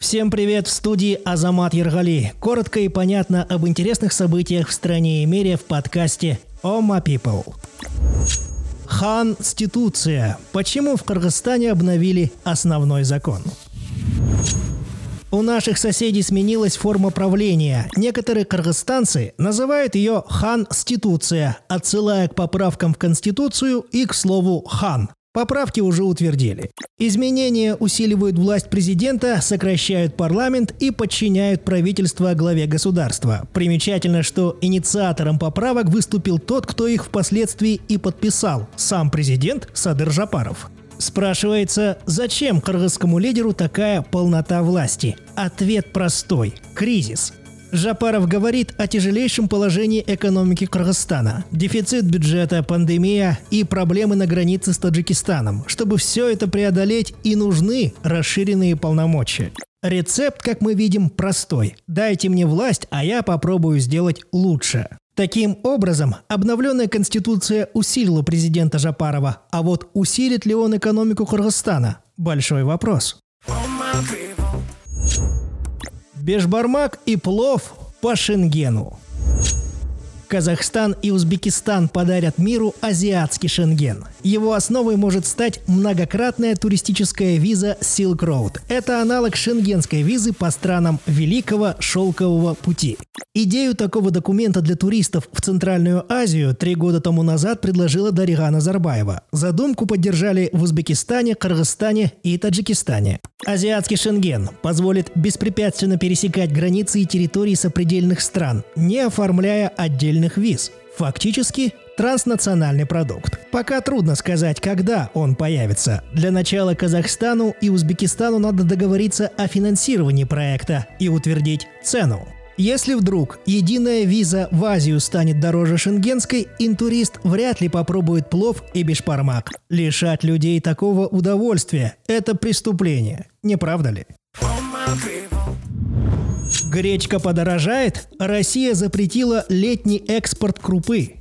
Всем привет в студии Азамат Ергали. Коротко и понятно об интересных событиях в стране и мире в подкасте «О My People». Хан-ституция. Почему в Кыргызстане обновили основной закон? У наших соседей сменилась форма правления. Некоторые кыргызстанцы называют ее хан-ституция, отсылая к поправкам в Конституцию и к слову «хан». Поправки уже утвердили. Изменения усиливают власть президента, сокращают парламент и подчиняют правительство главе государства. Примечательно, что инициатором поправок выступил тот, кто их впоследствии и подписал – сам президент Садыр Жапаров. Спрашивается, зачем кыргызскому лидеру такая полнота власти? Ответ простой – кризис. Жапаров говорит о тяжелейшем положении экономики Кыргызстана. Дефицит бюджета, пандемия и проблемы на границе с Таджикистаном. Чтобы все это преодолеть и нужны расширенные полномочия. Рецепт, как мы видим, простой. Дайте мне власть, а я попробую сделать лучше. Таким образом, обновленная конституция усилила президента Жапарова, а вот усилит ли он экономику Кыргызстана – большой вопрос. Бешбармак и плов по Шенгену. Казахстан и Узбекистан подарят миру азиатский Шенген. Его основой может стать многократная туристическая виза Silk Road. Это аналог шенгенской визы по странам Великого Шелкового пути. Идею такого документа для туристов в Центральную Азию три года тому назад предложила Дарига Назарбаева. Задумку поддержали в Узбекистане, Кыргызстане и Таджикистане. Азиатский Шенген позволит беспрепятственно пересекать границы и территории сопредельных стран, не оформляя отдельных виз. Фактически транснациональный продукт. Пока трудно сказать, когда он появится. Для начала Казахстану и Узбекистану надо договориться о финансировании проекта и утвердить цену. Если вдруг единая виза в Азию станет дороже шенгенской, интурист вряд ли попробует плов и бешпармак. Лишать людей такого удовольствия – это преступление. Не правда ли? Гречка подорожает? Россия запретила летний экспорт крупы.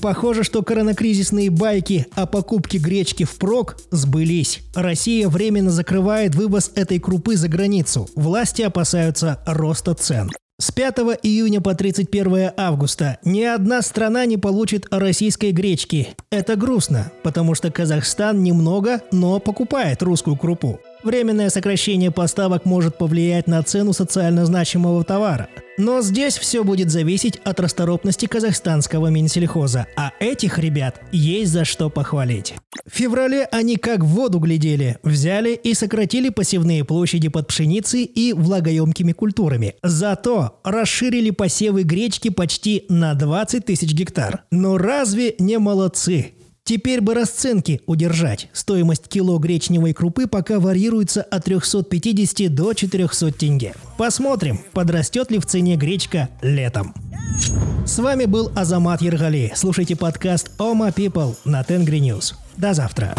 Похоже, что коронакризисные байки о покупке гречки впрок сбылись. Россия временно закрывает вывоз этой крупы за границу. Власти опасаются роста цен. С 5 июня по 31 августа ни одна страна не получит российской гречки. Это грустно, потому что Казахстан немного, но покупает русскую крупу. Временное сокращение поставок может повлиять на цену социально значимого товара. Но здесь все будет зависеть от расторопности казахстанского Минсельхоза, а этих ребят есть за что похвалить. В феврале они как в воду глядели, взяли и сократили посевные площади под пшеницей и влагоемкими культурами. Зато расширили посевы гречки почти на 20 тысяч гектар. Но разве не молодцы? Теперь бы расценки удержать. Стоимость кило гречневой крупы пока варьируется от 350 до 400 тенге. Посмотрим, подрастет ли в цене гречка летом. С вами был Азамат Ергали. Слушайте подкаст Ома People на Тенгри News. До завтра.